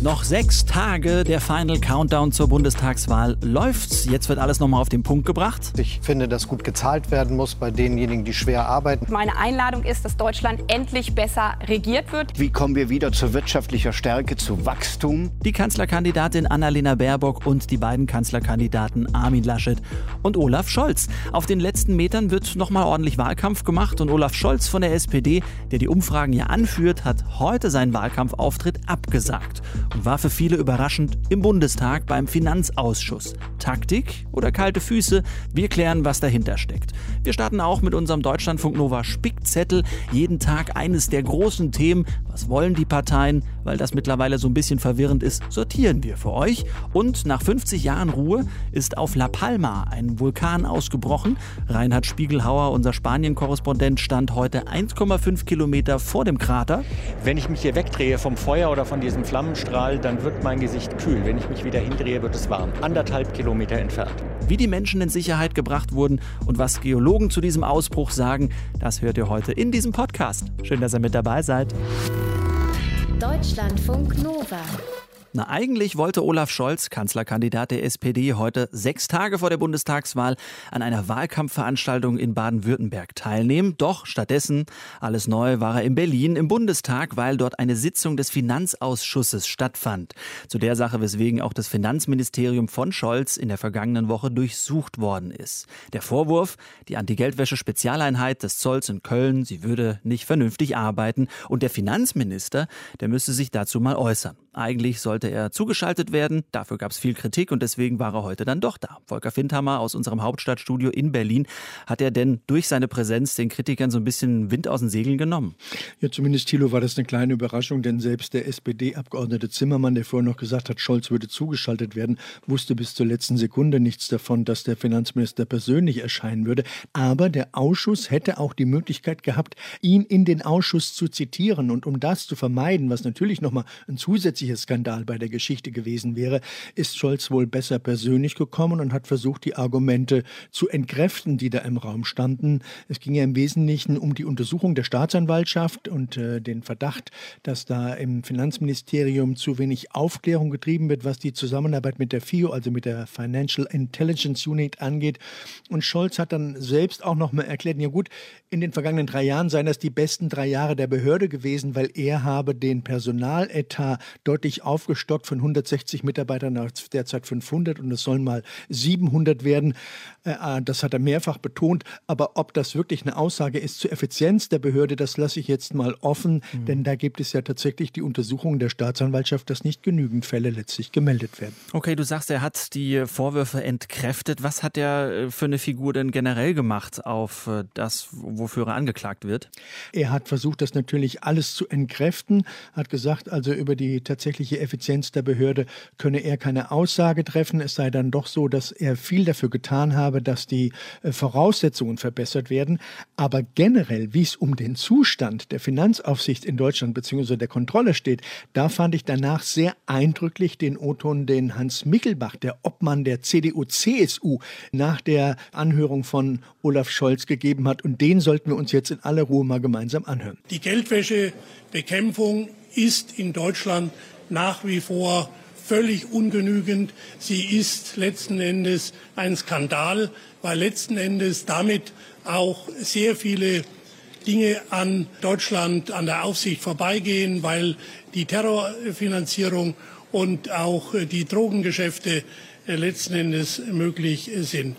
Noch sechs Tage, der Final Countdown zur Bundestagswahl läuft's. Jetzt wird alles nochmal auf den Punkt gebracht. Ich finde, dass gut gezahlt werden muss bei denjenigen, die schwer arbeiten. Meine Einladung ist, dass Deutschland endlich besser regiert wird. Wie kommen wir wieder zu wirtschaftlicher Stärke, zu Wachstum? Die Kanzlerkandidatin Annalena Baerbock und die beiden Kanzlerkandidaten Armin Laschet und Olaf Scholz. Auf den letzten Metern wird nochmal ordentlich Wahlkampf gemacht und Olaf Scholz von der SPD, der die Umfragen ja anführt, hat heute seinen Wahlkampfauftritt abgesagt und war für viele überraschend im Bundestag beim Finanzausschuss. Taktik oder kalte Füße? Wir klären, was dahinter steckt. Wir starten auch mit unserem Deutschlandfunk Nova Spickzettel. Jeden Tag eines der großen Themen. Was wollen die Parteien? Weil das mittlerweile so ein bisschen verwirrend ist, sortieren wir für euch. Und nach 50 Jahren Ruhe ist auf La Palma ein Vulkan ausgebrochen. Reinhard Spiegelhauer, unser Spanien-Korrespondent, stand heute 1,5 Kilometer vor dem Krater. Wenn ich mich hier wegdrehe vom Feuer oder von diesem Flammenstrahl, dann wird mein Gesicht kühl. Wenn ich mich wieder hindrehe, wird es warm. Anderthalb Kilometer entfernt. Wie die Menschen in Sicherheit gebracht wurden und was Geologen zu diesem Ausbruch sagen, das hört ihr heute in diesem Podcast. Schön, dass ihr mit dabei seid. Deutschlandfunk Nova. Na, eigentlich wollte Olaf Scholz, Kanzlerkandidat der SPD, heute sechs Tage vor der Bundestagswahl an einer Wahlkampfveranstaltung in Baden-Württemberg teilnehmen. Doch stattdessen, alles neu, war er in Berlin im Bundestag, weil dort eine Sitzung des Finanzausschusses stattfand. Zu der Sache, weswegen auch das Finanzministerium von Scholz in der vergangenen Woche durchsucht worden ist. Der Vorwurf, die Anti-Geldwäsche-Spezialeinheit des Zolls in Köln, sie würde nicht vernünftig arbeiten. Und der Finanzminister, der müsste sich dazu mal äußern. Eigentlich sollte er zugeschaltet werden. Dafür gab es viel Kritik und deswegen war er heute dann doch da. Volker Findhammer aus unserem Hauptstadtstudio in Berlin. Hat er denn durch seine Präsenz den Kritikern so ein bisschen Wind aus den Segeln genommen? Ja, zumindest Thilo war das eine kleine Überraschung, denn selbst der SPD-Abgeordnete Zimmermann, der vorher noch gesagt hat, Scholz würde zugeschaltet werden, wusste bis zur letzten Sekunde nichts davon, dass der Finanzminister persönlich erscheinen würde. Aber der Ausschuss hätte auch die Möglichkeit gehabt, ihn in den Ausschuss zu zitieren. Und um das zu vermeiden, was natürlich nochmal ein zusätzlicher Skandal bei der Geschichte gewesen wäre, ist Scholz wohl besser persönlich gekommen und hat versucht, die Argumente zu entkräften, die da im Raum standen. Es ging ja im Wesentlichen um die Untersuchung der Staatsanwaltschaft und äh, den Verdacht, dass da im Finanzministerium zu wenig Aufklärung getrieben wird, was die Zusammenarbeit mit der FIO, also mit der Financial Intelligence Unit angeht. Und Scholz hat dann selbst auch noch mal erklärt, ja gut, in den vergangenen drei Jahren seien das die besten drei Jahre der Behörde gewesen, weil er habe den Personaletat deutlich aufgestockt von 160 Mitarbeitern auf derzeit 500 und es sollen mal 700 werden. Äh, das hat er mehrfach betont. Aber ob das wirklich eine Aussage ist zur Effizienz der Behörde, das lasse ich jetzt mal offen, mhm. denn da gibt es ja tatsächlich die Untersuchung der Staatsanwaltschaft, dass nicht genügend Fälle letztlich gemeldet werden. Okay, du sagst, er hat die Vorwürfe entkräftet. Was hat er äh, für eine Figur denn generell gemacht auf äh, das, wofür er angeklagt wird? Er hat versucht, das natürlich alles zu entkräften, hat gesagt, also über die tatsächliche Effizienz der Behörde könne er keine Aussage treffen. Es sei dann doch so, dass er viel dafür getan habe, dass die äh, Voraussetzungen verbessert werden. Aber generell, wie es um den Zustand der Finanzaufsicht in Deutschland bzw. der Kontrolle steht, da fand ich danach sehr eindrücklich den O-Ton, den Hans Michelbach, der Obmann der CDU-CSU, nach der Anhörung von Olaf Scholz gegeben hat. Und den sollten wir uns jetzt in aller Ruhe mal gemeinsam anhören. Die Geldwäschebekämpfung ist in Deutschland nach wie vor völlig ungenügend. Sie ist letzten Endes ein Skandal, weil letzten Endes damit auch sehr viele Dinge an Deutschland, an der Aufsicht vorbeigehen, weil die Terrorfinanzierung und auch die Drogengeschäfte letzten Endes möglich sind.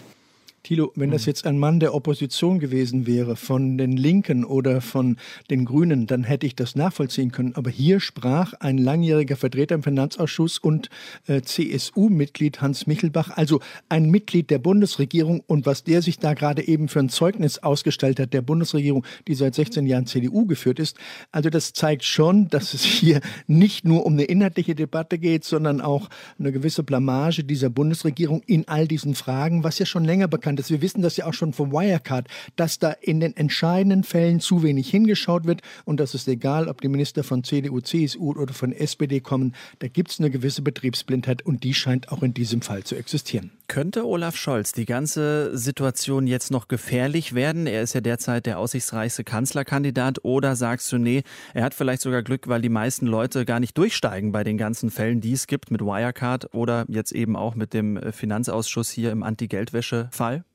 Thilo, wenn das hm. jetzt ein Mann der Opposition gewesen wäre, von den Linken oder von den Grünen, dann hätte ich das nachvollziehen können. Aber hier sprach ein langjähriger Vertreter im Finanzausschuss und äh, CSU-Mitglied Hans Michelbach, also ein Mitglied der Bundesregierung. Und was der sich da gerade eben für ein Zeugnis ausgestellt hat, der Bundesregierung, die seit 16 Jahren CDU geführt ist, also das zeigt schon, dass es hier nicht nur um eine inhaltliche Debatte geht, sondern auch eine gewisse Blamage dieser Bundesregierung in all diesen Fragen, was ja schon länger bekannt bekannt ist. Wir wissen das ja auch schon vom Wirecard, dass da in den entscheidenden Fällen zu wenig hingeschaut wird und das ist egal, ob die Minister von CDU, CSU oder von SPD kommen. Da gibt es eine gewisse Betriebsblindheit und die scheint auch in diesem Fall zu existieren. Könnte Olaf Scholz die ganze Situation jetzt noch gefährlich werden? Er ist ja derzeit der aussichtsreichste Kanzlerkandidat. Oder sagst du, nee, er hat vielleicht sogar Glück, weil die meisten Leute gar nicht durchsteigen bei den ganzen Fällen, die es gibt mit Wirecard oder jetzt eben auch mit dem Finanzausschuss hier im Anti-Geldwäsche-Fall?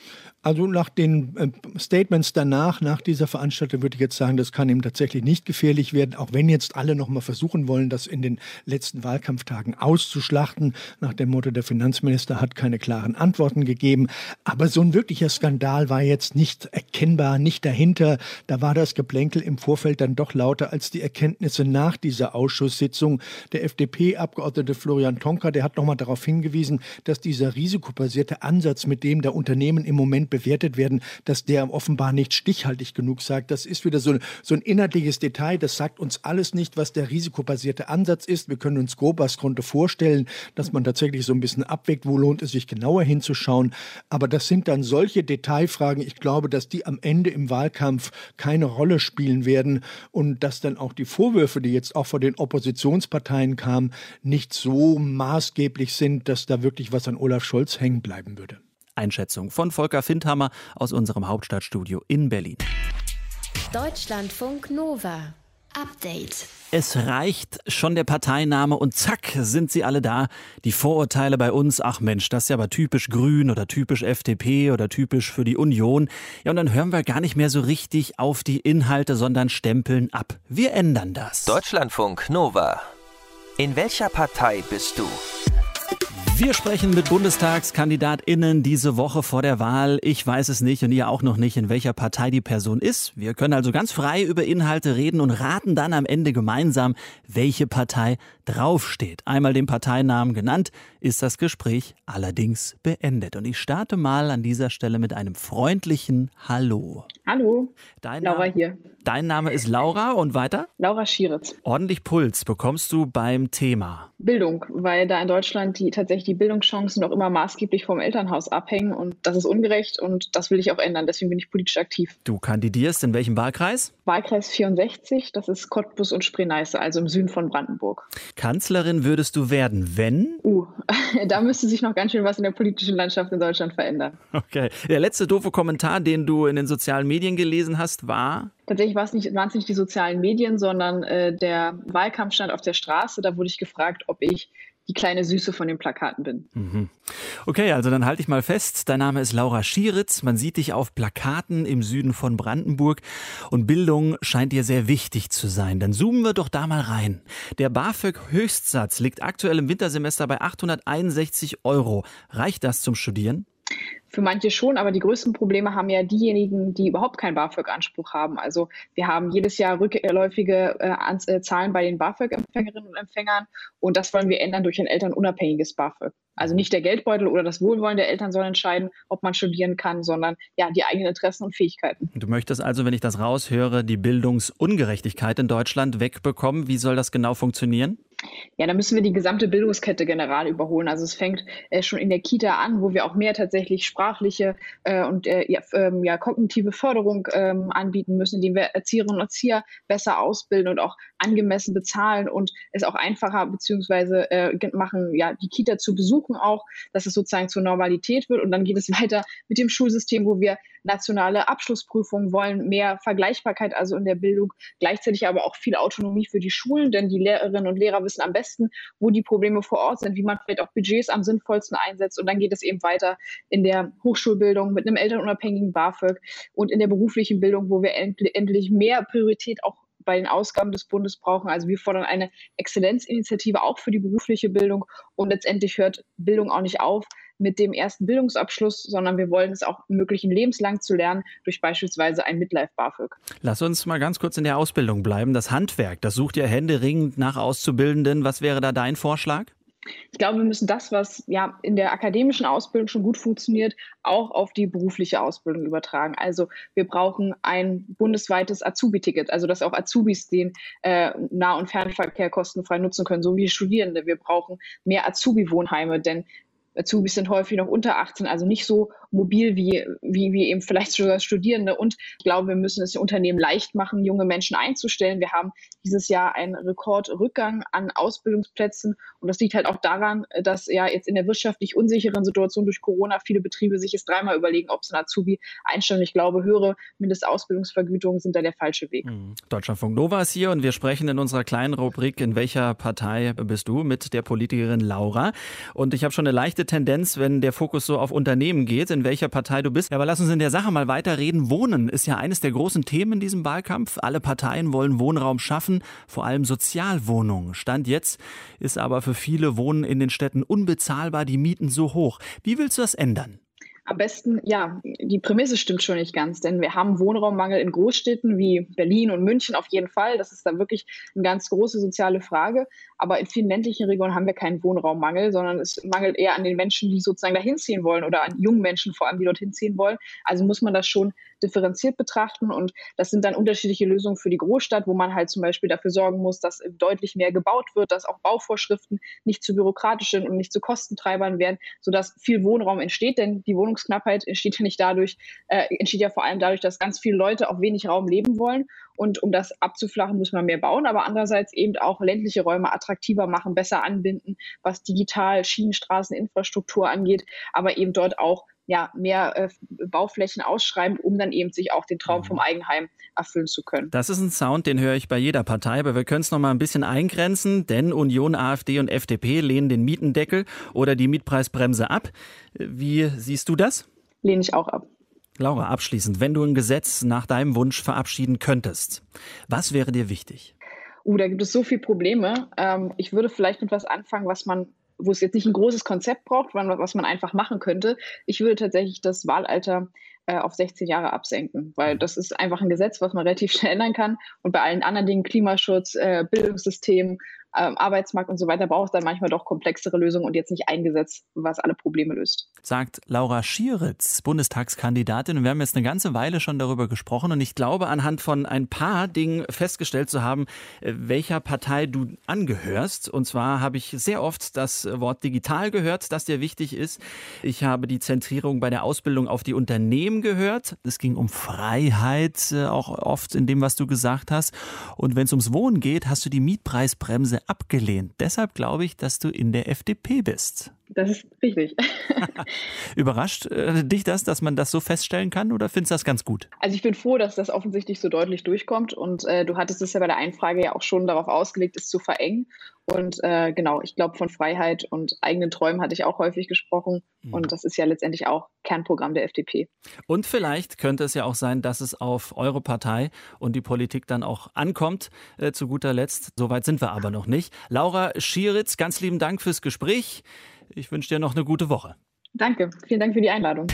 Also nach den äh, Statements danach, nach dieser Veranstaltung, würde ich jetzt sagen, das kann ihm tatsächlich nicht gefährlich werden, auch wenn jetzt alle noch mal versuchen wollen, das in den letzten Wahlkampftagen auszuschlachten, nach dem Motto, der Finanzminister hat keine klare klaren Antworten gegeben. Aber so ein wirklicher Skandal war jetzt nicht erkennbar, nicht dahinter. Da war das Geplänkel im Vorfeld dann doch lauter als die Erkenntnisse nach dieser Ausschusssitzung. Der FDP-Abgeordnete Florian Tonka, der hat nochmal darauf hingewiesen, dass dieser risikobasierte Ansatz, mit dem der Unternehmen im Moment bewertet werden, dass der offenbar nicht stichhaltig genug sagt. Das ist wieder so ein, so ein inhaltliches Detail. Das sagt uns alles nicht, was der risikobasierte Ansatz ist. Wir können uns grob was Konto vorstellen, dass man tatsächlich so ein bisschen abwägt, wo lohnt es sich genau genauer hinzuschauen. Aber das sind dann solche Detailfragen. Ich glaube, dass die am Ende im Wahlkampf keine Rolle spielen werden und dass dann auch die Vorwürfe, die jetzt auch von den Oppositionsparteien kamen, nicht so maßgeblich sind, dass da wirklich was an Olaf Scholz hängen bleiben würde. Einschätzung von Volker Findhammer aus unserem Hauptstadtstudio in Berlin. Deutschlandfunk Nova. Update. Es reicht schon der Parteiname und zack sind sie alle da. Die Vorurteile bei uns, ach Mensch, das ist ja aber typisch Grün oder typisch FDP oder typisch für die Union. Ja, und dann hören wir gar nicht mehr so richtig auf die Inhalte, sondern stempeln ab. Wir ändern das. Deutschlandfunk Nova. In welcher Partei bist du? Wir sprechen mit BundestagskandidatInnen diese Woche vor der Wahl. Ich weiß es nicht und ihr auch noch nicht, in welcher Partei die Person ist. Wir können also ganz frei über Inhalte reden und raten dann am Ende gemeinsam, welche Partei draufsteht. Einmal den Parteinamen genannt, ist das Gespräch allerdings beendet. Und ich starte mal an dieser Stelle mit einem freundlichen Hallo. Hallo, Dein Laura Name, hier. Dein Name ist Laura und weiter? Laura Schieritz. Ordentlich Puls bekommst du beim Thema. Bildung, weil da in Deutschland die tatsächlich die Bildungschancen noch immer maßgeblich vom Elternhaus abhängen und das ist ungerecht und das will ich auch ändern. Deswegen bin ich politisch aktiv. Du kandidierst in welchem Wahlkreis? Wahlkreis 64, das ist Cottbus und Spree-Neiße, also im Süden von Brandenburg. Kanzlerin würdest du werden, wenn? Uh, da müsste sich noch ganz schön was in der politischen Landschaft in Deutschland verändern. Okay. Der letzte doofe Kommentar, den du in den sozialen Medien gelesen hast, war? Tatsächlich war es nicht, waren es nicht die sozialen Medien, sondern äh, der Wahlkampf stand auf der Straße. Da wurde ich gefragt, ob ich die kleine Süße von den Plakaten bin. Mhm. Okay, also dann halte ich mal fest. Dein Name ist Laura Schieritz. Man sieht dich auf Plakaten im Süden von Brandenburg. Und Bildung scheint dir sehr wichtig zu sein. Dann zoomen wir doch da mal rein. Der BAföG-Höchstsatz liegt aktuell im Wintersemester bei 861 Euro. Reicht das zum Studieren? Für manche schon, aber die größten Probleme haben ja diejenigen, die überhaupt keinen BAföG-Anspruch haben. Also wir haben jedes Jahr rückläufige äh, äh, Zahlen bei den BAföG-Empfängerinnen und Empfängern und das wollen wir ändern durch ein elternunabhängiges BAföG. Also nicht der Geldbeutel oder das Wohlwollen der Eltern soll entscheiden, ob man studieren kann, sondern ja die eigenen Interessen und Fähigkeiten. Du möchtest also, wenn ich das raushöre, die Bildungsungerechtigkeit in Deutschland wegbekommen. Wie soll das genau funktionieren? Ja, da müssen wir die gesamte Bildungskette general überholen. Also es fängt äh, schon in der Kita an, wo wir auch mehr tatsächlich sprachliche äh, und äh, ja, ähm, ja, kognitive Förderung ähm, anbieten müssen, indem wir Erzieherinnen und Erzieher besser ausbilden und auch angemessen bezahlen und es auch einfacher beziehungsweise äh, machen, ja, die Kita zu besuchen auch, dass es sozusagen zur Normalität wird. Und dann geht es weiter mit dem Schulsystem, wo wir nationale Abschlussprüfungen wollen, mehr Vergleichbarkeit also in der Bildung, gleichzeitig aber auch viel Autonomie für die Schulen, denn die Lehrerinnen und Lehrer wissen am besten, wo die Probleme vor Ort sind, wie man vielleicht auch Budgets am sinnvollsten einsetzt. Und dann geht es eben weiter in der Hochschulbildung mit einem elternunabhängigen BAföG und in der beruflichen Bildung, wo wir end endlich mehr Priorität auch bei den Ausgaben des Bundes brauchen. Also wir fordern eine Exzellenzinitiative auch für die berufliche Bildung und letztendlich hört Bildung auch nicht auf mit dem ersten Bildungsabschluss, sondern wir wollen es auch ermöglichen, lebenslang zu lernen durch beispielsweise ein Midlife BAföG. Lass uns mal ganz kurz in der Ausbildung bleiben. Das Handwerk, das sucht ja händeringend nach Auszubildenden. Was wäre da dein Vorschlag? Ich glaube, wir müssen das, was ja in der akademischen Ausbildung schon gut funktioniert, auch auf die berufliche Ausbildung übertragen. Also wir brauchen ein bundesweites Azubi-Ticket, also dass auch Azubis den äh, Nah- und Fernverkehr kostenfrei nutzen können, so wie Studierende. Wir brauchen mehr Azubi-Wohnheime, denn Azubis sind häufig noch unter 18, also nicht so mobil wie, wie, wie eben vielleicht sogar Studierende. Und ich glaube, wir müssen es den Unternehmen leicht machen, junge Menschen einzustellen. Wir haben dieses Jahr einen Rekordrückgang an Ausbildungsplätzen. Und das liegt halt auch daran, dass ja jetzt in der wirtschaftlich unsicheren Situation durch Corona viele Betriebe sich jetzt dreimal überlegen, ob sie ein Azubi einstellen. Ich glaube, höhere Mindestausbildungsvergütungen sind da der falsche Weg. Mhm. Deutschlandfunk Nova ist hier und wir sprechen in unserer kleinen Rubrik, in welcher Partei bist du, mit der Politikerin Laura. Und ich habe schon eine leichte Tendenz, wenn der Fokus so auf Unternehmen geht, in welcher Partei du bist. Aber lass uns in der Sache mal weiterreden. Wohnen ist ja eines der großen Themen in diesem Wahlkampf. Alle Parteien wollen Wohnraum schaffen, vor allem Sozialwohnungen. Stand jetzt ist aber für viele Wohnen in den Städten unbezahlbar, die Mieten so hoch. Wie willst du das ändern? Am besten, ja, die Prämisse stimmt schon nicht ganz, denn wir haben Wohnraummangel in Großstädten wie Berlin und München auf jeden Fall. Das ist da wirklich eine ganz große soziale Frage. Aber in vielen ländlichen Regionen haben wir keinen Wohnraummangel, sondern es mangelt eher an den Menschen, die sozusagen dahin ziehen wollen oder an jungen Menschen vor allem, die dorthin ziehen wollen. Also muss man das schon differenziert betrachten und das sind dann unterschiedliche Lösungen für die Großstadt, wo man halt zum Beispiel dafür sorgen muss, dass deutlich mehr gebaut wird, dass auch Bauvorschriften nicht zu bürokratisch sind und nicht zu Kostentreibern werden, sodass viel Wohnraum entsteht, denn die Wohnungsknappheit entsteht ja nicht dadurch, äh, entsteht ja vor allem dadurch, dass ganz viele Leute auf wenig Raum leben wollen und um das abzuflachen, muss man mehr bauen, aber andererseits eben auch ländliche Räume attraktiver machen, besser anbinden, was digital Schienenstraßeninfrastruktur angeht, aber eben dort auch ja, mehr äh, Bauflächen ausschreiben, um dann eben sich auch den Traum mhm. vom Eigenheim erfüllen zu können. Das ist ein Sound, den höre ich bei jeder Partei, aber wir können es noch mal ein bisschen eingrenzen, denn Union, AfD und FDP lehnen den Mietendeckel oder die Mietpreisbremse ab. Wie siehst du das? Lehne ich auch ab. Laura, abschließend, wenn du ein Gesetz nach deinem Wunsch verabschieden könntest, was wäre dir wichtig? Uh, da gibt es so viele Probleme. Ähm, ich würde vielleicht mit was anfangen, was man, wo es jetzt nicht ein großes Konzept braucht, was man einfach machen könnte. Ich würde tatsächlich das Wahlalter äh, auf 16 Jahre absenken, weil mhm. das ist einfach ein Gesetz, was man relativ schnell ändern kann. Und bei allen anderen Dingen, Klimaschutz, äh, Bildungssystem, ähm, Arbeitsmarkt und so weiter braucht es dann manchmal doch komplexere Lösungen und jetzt nicht ein Gesetz, was alle Probleme löst. Sagt Laura Schieritz, Bundestagskandidatin. Und wir haben jetzt eine ganze Weile schon darüber gesprochen und ich glaube, anhand von ein paar Dingen festgestellt zu haben, äh, welcher Partei du angehörst. Und zwar habe ich sehr oft das Wort digital gehört, das dir wichtig ist. Ich habe die Zentrierung bei der Ausbildung auf die Unternehmen gehört. Es ging um Freiheit, äh, auch oft in dem, was du gesagt hast. Und wenn es ums Wohnen geht, hast du die Mietpreisbremse abgelehnt. Deshalb glaube ich, dass du in der FDP bist. Das ist richtig. Überrascht äh, dich das, dass man das so feststellen kann oder findest du das ganz gut? Also ich bin froh, dass das offensichtlich so deutlich durchkommt und äh, du hattest es ja bei der Einfrage ja auch schon darauf ausgelegt, es zu verengen. Und äh, genau, ich glaube, von Freiheit und eigenen Träumen hatte ich auch häufig gesprochen. Mhm. Und das ist ja letztendlich auch Kernprogramm der FDP. Und vielleicht könnte es ja auch sein, dass es auf eure Partei und die Politik dann auch ankommt. Äh, zu guter Letzt, soweit sind wir aber noch nicht. Laura Schieritz, ganz lieben Dank fürs Gespräch. Ich wünsche dir noch eine gute Woche. Danke, vielen Dank für die Einladung.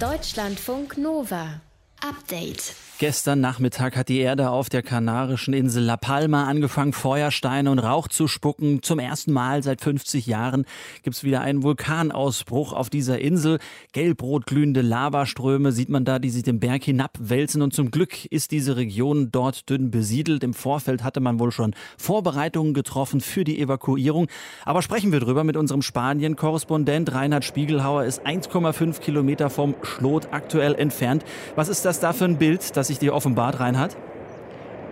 Deutschlandfunk Nova. Update. Gestern Nachmittag hat die Erde auf der kanarischen Insel La Palma angefangen, Feuersteine und Rauch zu spucken. Zum ersten Mal seit 50 Jahren gibt es wieder einen Vulkanausbruch auf dieser Insel. Gelbrot glühende Lavaströme sieht man da, die sich den Berg hinabwälzen. Und zum Glück ist diese Region dort dünn besiedelt. Im Vorfeld hatte man wohl schon Vorbereitungen getroffen für die Evakuierung. Aber sprechen wir drüber mit unserem Spanien-Korrespondent. Reinhard Spiegelhauer ist 1,5 Kilometer vom Schlot aktuell entfernt. Was ist das da für ein Bild, das sich dir offenbart, Reinhard?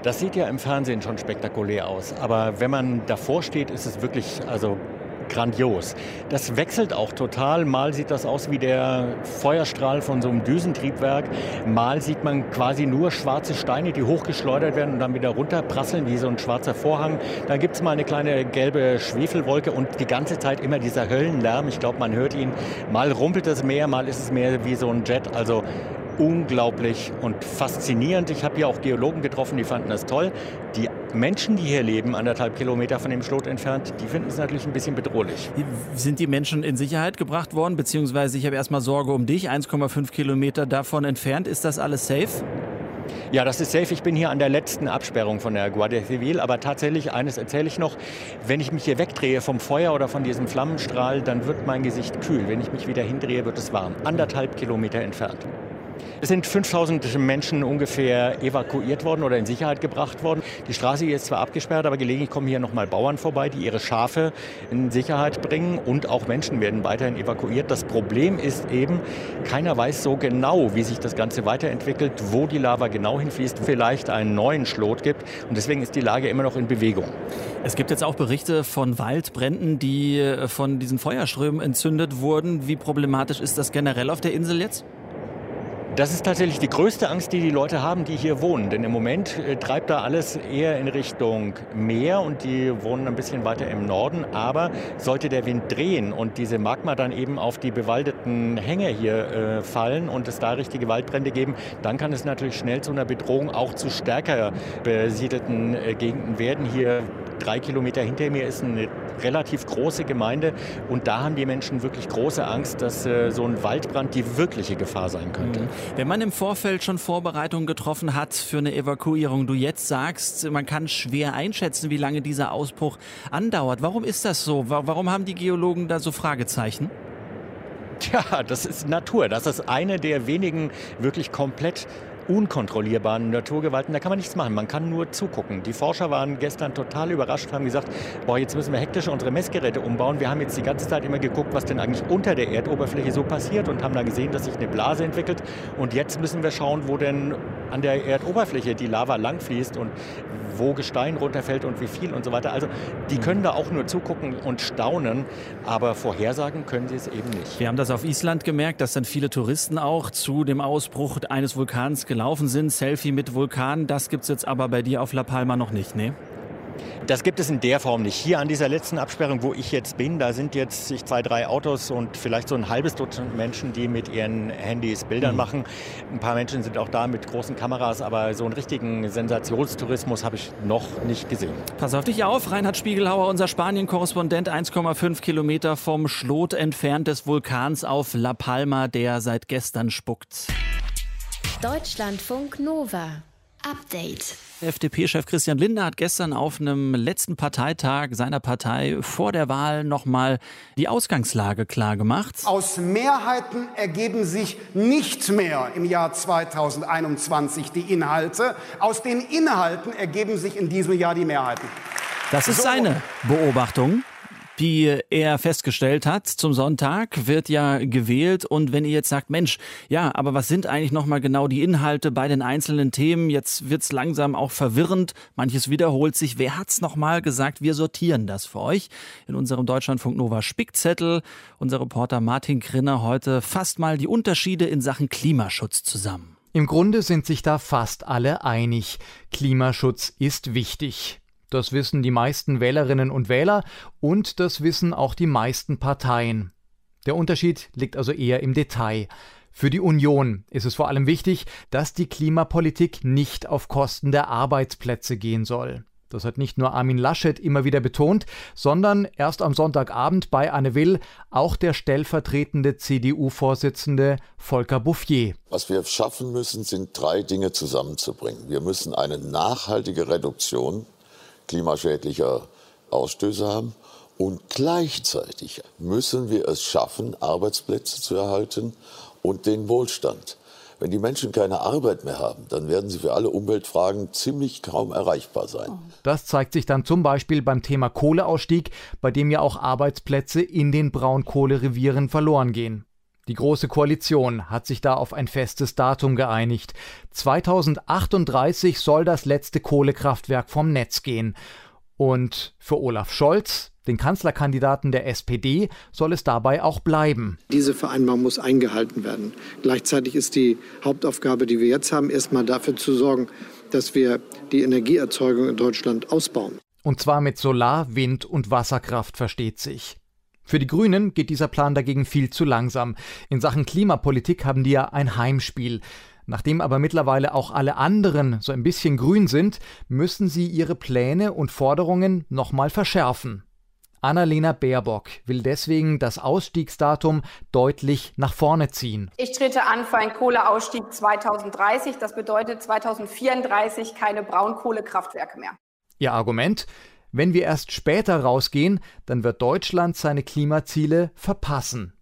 Das sieht ja im Fernsehen schon spektakulär aus. Aber wenn man davor steht, ist es wirklich also grandios. Das wechselt auch total. Mal sieht das aus wie der Feuerstrahl von so einem Düsentriebwerk. Mal sieht man quasi nur schwarze Steine, die hochgeschleudert werden und dann wieder runterprasseln wie so ein schwarzer Vorhang. Dann gibt es mal eine kleine gelbe Schwefelwolke und die ganze Zeit immer dieser Höllenlärm. Ich glaube, man hört ihn. Mal rumpelt es mehr, mal ist es mehr wie so ein Jet. Also unglaublich und faszinierend. Ich habe hier auch Geologen getroffen, die fanden das toll. Die Menschen, die hier leben, anderthalb Kilometer von dem Schlot entfernt, die finden es natürlich ein bisschen bedrohlich. Sind die Menschen in Sicherheit gebracht worden? Beziehungsweise ich habe erstmal Sorge um dich, 1,5 Kilometer davon entfernt. Ist das alles safe? Ja, das ist safe. Ich bin hier an der letzten Absperrung von der Guardia Civil. Aber tatsächlich, eines erzähle ich noch, wenn ich mich hier wegdrehe vom Feuer oder von diesem Flammenstrahl, dann wird mein Gesicht kühl. Wenn ich mich wieder hindrehe, wird es warm. Anderthalb Kilometer entfernt. Es sind 5000 Menschen ungefähr evakuiert worden oder in Sicherheit gebracht worden. Die Straße ist zwar abgesperrt, aber gelegentlich kommen hier nochmal Bauern vorbei, die ihre Schafe in Sicherheit bringen und auch Menschen werden weiterhin evakuiert. Das Problem ist eben, keiner weiß so genau, wie sich das Ganze weiterentwickelt, wo die Lava genau hinfließt, vielleicht einen neuen Schlot gibt und deswegen ist die Lage immer noch in Bewegung. Es gibt jetzt auch Berichte von Waldbränden, die äh, von diesen Feuerströmen entzündet wurden. Wie problematisch ist das generell auf der Insel jetzt? Das ist tatsächlich die größte Angst, die die Leute haben, die hier wohnen. Denn im Moment äh, treibt da alles eher in Richtung Meer und die wohnen ein bisschen weiter im Norden. Aber sollte der Wind drehen und diese Magma dann eben auf die bewaldeten Hänge hier äh, fallen und es da richtige Waldbrände geben, dann kann es natürlich schnell zu einer Bedrohung auch zu stärker besiedelten äh, Gegenden werden. Hier drei Kilometer hinter mir ist eine relativ große Gemeinde und da haben die Menschen wirklich große Angst, dass äh, so ein Waldbrand die wirkliche Gefahr sein könnte. Mhm. Wenn man im Vorfeld schon Vorbereitungen getroffen hat für eine Evakuierung, du jetzt sagst, man kann schwer einschätzen, wie lange dieser Ausbruch andauert. Warum ist das so? Warum haben die Geologen da so Fragezeichen? Tja, das ist Natur. Das ist eine der wenigen wirklich komplett unkontrollierbaren Naturgewalten, da kann man nichts machen. Man kann nur zugucken. Die Forscher waren gestern total überrascht, haben gesagt, boah, jetzt müssen wir hektisch unsere Messgeräte umbauen. Wir haben jetzt die ganze Zeit immer geguckt, was denn eigentlich unter der Erdoberfläche so passiert und haben da gesehen, dass sich eine Blase entwickelt. Und jetzt müssen wir schauen, wo denn an der Erdoberfläche die Lava langfließt und wo Gestein runterfällt und wie viel und so weiter. Also die mhm. können da auch nur zugucken und staunen, aber vorhersagen können sie es eben nicht. Wir haben das auf Island gemerkt, dass dann viele Touristen auch zu dem Ausbruch eines Vulkans gelaufen sind. Selfie mit Vulkan, das gibt es jetzt aber bei dir auf La Palma noch nicht, ne? Das gibt es in der Form nicht. Hier an dieser letzten Absperrung, wo ich jetzt bin, da sind jetzt zwei, drei Autos und vielleicht so ein halbes Dutzend Menschen, die mit ihren Handys Bildern mhm. machen. Ein paar Menschen sind auch da mit großen Kameras, aber so einen richtigen Sensationstourismus habe ich noch nicht gesehen. Pass auf dich auf, Reinhard Spiegelhauer, unser Spanien-Korrespondent, 1,5 Kilometer vom Schlot entfernt des Vulkans auf La Palma, der seit gestern spuckt. Deutschlandfunk Nova. Update. FDP-Chef Christian Lindner hat gestern auf einem letzten Parteitag seiner Partei vor der Wahl nochmal die Ausgangslage klargemacht. Aus Mehrheiten ergeben sich nicht mehr im Jahr 2021 die Inhalte. Aus den Inhalten ergeben sich in diesem Jahr die Mehrheiten. Das ist so. seine Beobachtung die er festgestellt hat. Zum Sonntag wird ja gewählt und wenn ihr jetzt sagt, Mensch, ja, aber was sind eigentlich nochmal genau die Inhalte bei den einzelnen Themen? Jetzt wird's langsam auch verwirrend, manches wiederholt sich. Wer hat's nochmal gesagt? Wir sortieren das für euch in unserem Deutschlandfunk Nova Spickzettel. Unser Reporter Martin Grinner heute fasst mal die Unterschiede in Sachen Klimaschutz zusammen. Im Grunde sind sich da fast alle einig. Klimaschutz ist wichtig. Das wissen die meisten Wählerinnen und Wähler und das wissen auch die meisten Parteien. Der Unterschied liegt also eher im Detail. Für die Union ist es vor allem wichtig, dass die Klimapolitik nicht auf Kosten der Arbeitsplätze gehen soll. Das hat nicht nur Armin Laschet immer wieder betont, sondern erst am Sonntagabend bei Anne Will auch der stellvertretende CDU-Vorsitzende Volker Bouffier. Was wir schaffen müssen, sind drei Dinge zusammenzubringen. Wir müssen eine nachhaltige Reduktion klimaschädlicher Ausstöße haben. Und gleichzeitig müssen wir es schaffen, Arbeitsplätze zu erhalten und den Wohlstand. Wenn die Menschen keine Arbeit mehr haben, dann werden sie für alle Umweltfragen ziemlich kaum erreichbar sein. Das zeigt sich dann zum Beispiel beim Thema Kohleausstieg, bei dem ja auch Arbeitsplätze in den Braunkohlerevieren verloren gehen. Die Große Koalition hat sich da auf ein festes Datum geeinigt. 2038 soll das letzte Kohlekraftwerk vom Netz gehen. Und für Olaf Scholz, den Kanzlerkandidaten der SPD, soll es dabei auch bleiben. Diese Vereinbarung muss eingehalten werden. Gleichzeitig ist die Hauptaufgabe, die wir jetzt haben, erstmal dafür zu sorgen, dass wir die Energieerzeugung in Deutschland ausbauen. Und zwar mit Solar-, Wind- und Wasserkraft versteht sich. Für die Grünen geht dieser Plan dagegen viel zu langsam. In Sachen Klimapolitik haben die ja ein Heimspiel. Nachdem aber mittlerweile auch alle anderen so ein bisschen grün sind, müssen sie ihre Pläne und Forderungen nochmal verschärfen. Annalena Baerbock will deswegen das Ausstiegsdatum deutlich nach vorne ziehen. Ich trete an für einen Kohleausstieg 2030. Das bedeutet 2034 keine Braunkohlekraftwerke mehr. Ihr Argument? Wenn wir erst später rausgehen, dann wird Deutschland seine Klimaziele verpassen.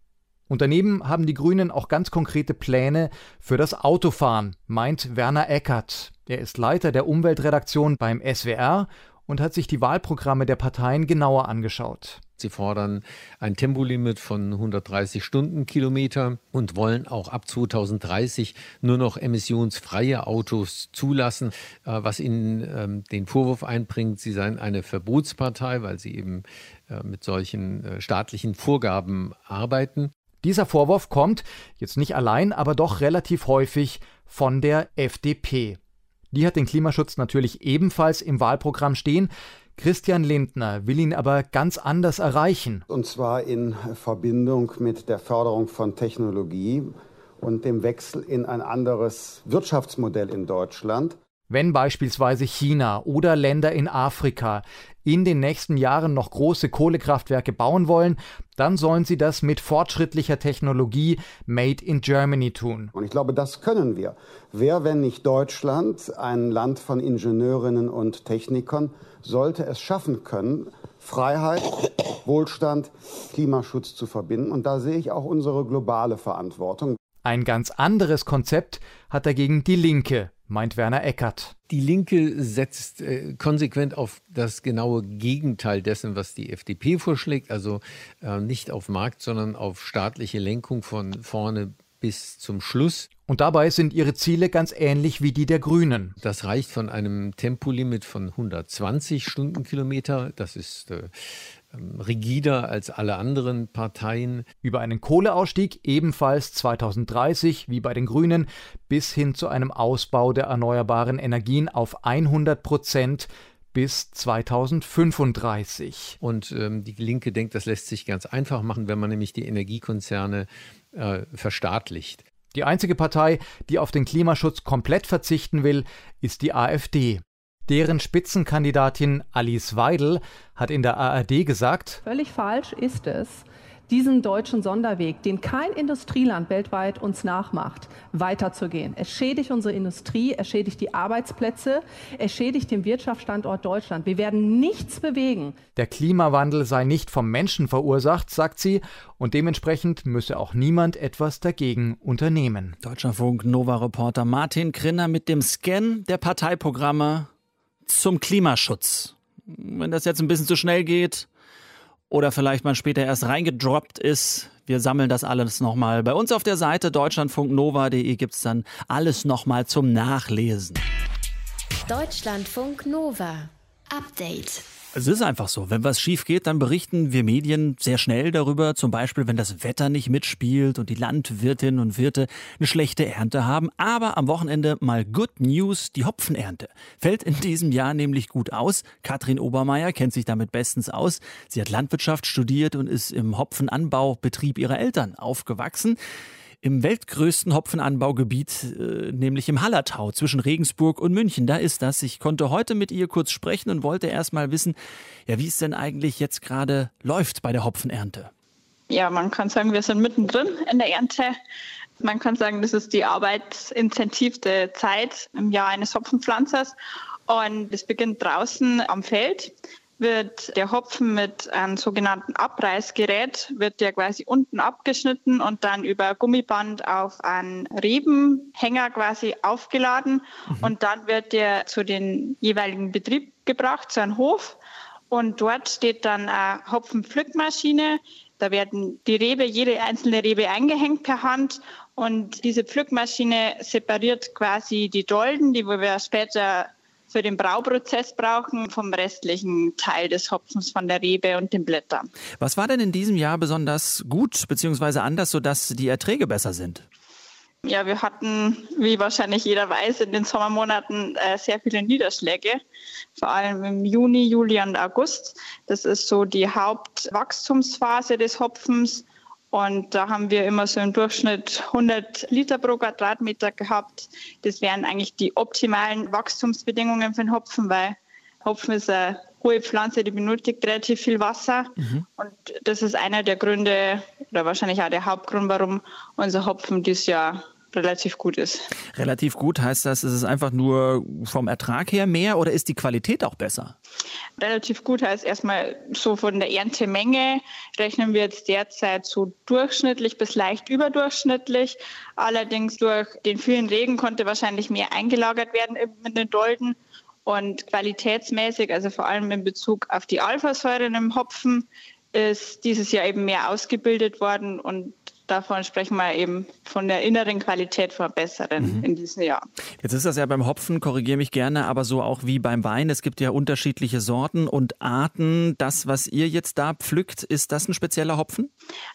Und daneben haben die Grünen auch ganz konkrete Pläne für das Autofahren, meint Werner Eckert. Er ist Leiter der Umweltredaktion beim SWR und hat sich die Wahlprogramme der Parteien genauer angeschaut. Sie fordern ein Tempolimit von 130 Stundenkilometer und wollen auch ab 2030 nur noch emissionsfreie Autos zulassen, äh, was ihnen ähm, den Vorwurf einbringt, sie seien eine Verbotspartei, weil sie eben äh, mit solchen äh, staatlichen Vorgaben arbeiten. Dieser Vorwurf kommt, jetzt nicht allein, aber doch relativ häufig von der FDP. Die hat den Klimaschutz natürlich ebenfalls im Wahlprogramm stehen. Christian Lindner will ihn aber ganz anders erreichen. Und zwar in Verbindung mit der Förderung von Technologie und dem Wechsel in ein anderes Wirtschaftsmodell in Deutschland. Wenn beispielsweise China oder Länder in Afrika in den nächsten Jahren noch große Kohlekraftwerke bauen wollen, dann sollen sie das mit fortschrittlicher Technologie Made in Germany tun. Und ich glaube, das können wir. Wer, wenn nicht Deutschland, ein Land von Ingenieurinnen und Technikern, sollte es schaffen können, Freiheit, Wohlstand, Klimaschutz zu verbinden. Und da sehe ich auch unsere globale Verantwortung. Ein ganz anderes Konzept hat dagegen die Linke meint Werner Eckert. Die Linke setzt äh, konsequent auf das genaue Gegenteil dessen, was die FDP vorschlägt, also äh, nicht auf Markt, sondern auf staatliche Lenkung von vorne bis zum Schluss. Und dabei sind ihre Ziele ganz ähnlich wie die der Grünen. Das reicht von einem Tempolimit von 120 Stundenkilometer, das ist äh, rigider als alle anderen Parteien. Über einen Kohleausstieg ebenfalls 2030 wie bei den Grünen bis hin zu einem Ausbau der erneuerbaren Energien auf 100 Prozent bis 2035. Und ähm, die Linke denkt, das lässt sich ganz einfach machen, wenn man nämlich die Energiekonzerne äh, verstaatlicht. Die einzige Partei, die auf den Klimaschutz komplett verzichten will, ist die AfD. Deren Spitzenkandidatin Alice Weidel hat in der ARD gesagt, Völlig falsch ist es, diesen deutschen Sonderweg, den kein Industrieland weltweit uns nachmacht, weiterzugehen. Es schädigt unsere Industrie, es schädigt die Arbeitsplätze, es schädigt den Wirtschaftsstandort Deutschland. Wir werden nichts bewegen. Der Klimawandel sei nicht vom Menschen verursacht, sagt sie, und dementsprechend müsse auch niemand etwas dagegen unternehmen. Deutscherfunk Nova-Reporter Martin Krinner mit dem Scan der Parteiprogramme zum Klimaschutz. Wenn das jetzt ein bisschen zu schnell geht oder vielleicht mal später erst reingedroppt ist, wir sammeln das alles nochmal. Bei uns auf der Seite deutschlandfunknova.de gibt es dann alles nochmal zum Nachlesen. Deutschlandfunk Nova. Update. Es ist einfach so. Wenn was schief geht, dann berichten wir Medien sehr schnell darüber. Zum Beispiel, wenn das Wetter nicht mitspielt und die Landwirtinnen und Wirte eine schlechte Ernte haben. Aber am Wochenende mal Good News. Die Hopfenernte fällt in diesem Jahr nämlich gut aus. Katrin Obermeier kennt sich damit bestens aus. Sie hat Landwirtschaft studiert und ist im Hopfenanbaubetrieb ihrer Eltern aufgewachsen im weltgrößten Hopfenanbaugebiet, äh, nämlich im Hallertau zwischen Regensburg und München. Da ist das. Ich konnte heute mit ihr kurz sprechen und wollte erst mal wissen, ja, wie es denn eigentlich jetzt gerade läuft bei der Hopfenernte. Ja, man kann sagen, wir sind mittendrin in der Ernte. Man kann sagen, das ist die arbeitsintensivste Zeit im Jahr eines Hopfenpflanzers. Und es beginnt draußen am Feld wird der Hopfen mit einem sogenannten Abreißgerät, wird der quasi unten abgeschnitten und dann über Gummiband auf einen Rebenhänger quasi aufgeladen mhm. und dann wird der zu den jeweiligen Betrieb gebracht, zu einem Hof und dort steht dann eine Hopfenpflückmaschine. Da werden die Rebe, jede einzelne Rebe eingehängt per Hand und diese Pflückmaschine separiert quasi die Dolden, die wir später für den Brauprozess brauchen, vom restlichen Teil des Hopfens von der Rebe und den Blättern. Was war denn in diesem Jahr besonders gut bzw. anders, sodass die Erträge besser sind? Ja, wir hatten, wie wahrscheinlich jeder weiß, in den Sommermonaten äh, sehr viele Niederschläge, vor allem im Juni, Juli und August. Das ist so die Hauptwachstumsphase des Hopfens. Und da haben wir immer so im Durchschnitt 100 Liter pro Quadratmeter gehabt. Das wären eigentlich die optimalen Wachstumsbedingungen für den Hopfen, weil Hopfen ist eine hohe Pflanze, die benötigt relativ viel Wasser. Mhm. Und das ist einer der Gründe oder wahrscheinlich auch der Hauptgrund, warum unser Hopfen dieses Jahr relativ gut ist. Relativ gut heißt das, ist es einfach nur vom Ertrag her mehr oder ist die Qualität auch besser? Relativ gut heißt erstmal so von der Erntemenge rechnen wir jetzt derzeit so durchschnittlich bis leicht überdurchschnittlich. Allerdings durch den vielen Regen konnte wahrscheinlich mehr eingelagert werden in den Dolden. Und qualitätsmäßig, also vor allem in Bezug auf die Alphasäuren im Hopfen, ist dieses Jahr eben mehr ausgebildet worden und davon sprechen wir eben von der inneren Qualität verbessern mhm. in diesem Jahr. Jetzt ist das ja beim Hopfen, korrigiere mich gerne, aber so auch wie beim Wein. Es gibt ja unterschiedliche Sorten und Arten. Das, was ihr jetzt da pflückt, ist das ein spezieller Hopfen?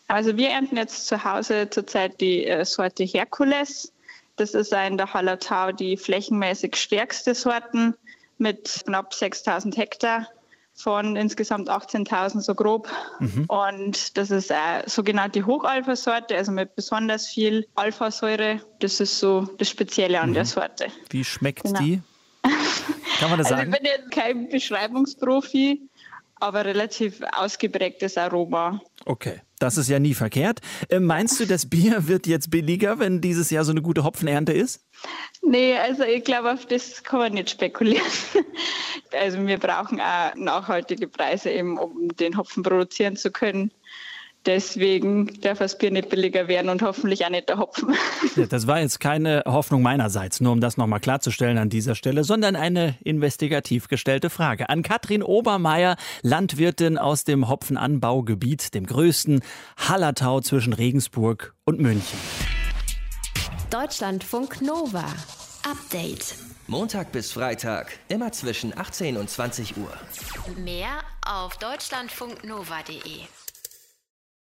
Also wir ernten jetzt zu Hause zurzeit die äh, Sorte Herkules. Das ist in der Hallertau die flächenmäßig stärkste Sorten mit knapp 6000 Hektar von insgesamt 18.000 so grob. Mhm. Und das ist eine sogenannte Hochalpha-Sorte, also mit besonders viel Alphasäure. Das ist so das Spezielle an mhm. der Sorte. Wie schmeckt genau. die? Kann man das also sagen? Ich bin jetzt kein Beschreibungsprofi, aber relativ ausgeprägtes Aroma. Okay, das ist ja nie verkehrt. Äh, meinst du, das Bier wird jetzt billiger, wenn dieses Jahr so eine gute Hopfenernte ist? Nee, also ich glaube, auf das kann man nicht spekulieren. Also wir brauchen auch nachhaltige Preise eben, um den Hopfen produzieren zu können. Deswegen darf das Bier nicht billiger werden und hoffentlich auch nicht der Hopfen. Ja, das war jetzt keine Hoffnung meinerseits, nur um das nochmal klarzustellen an dieser Stelle, sondern eine investigativ gestellte Frage an Katrin Obermeier, Landwirtin aus dem Hopfenanbaugebiet, dem größten Hallertau zwischen Regensburg und München. Deutschlandfunk Nova. Update. Montag bis Freitag, immer zwischen 18 und 20 Uhr. Mehr auf deutschlandfunknova.de.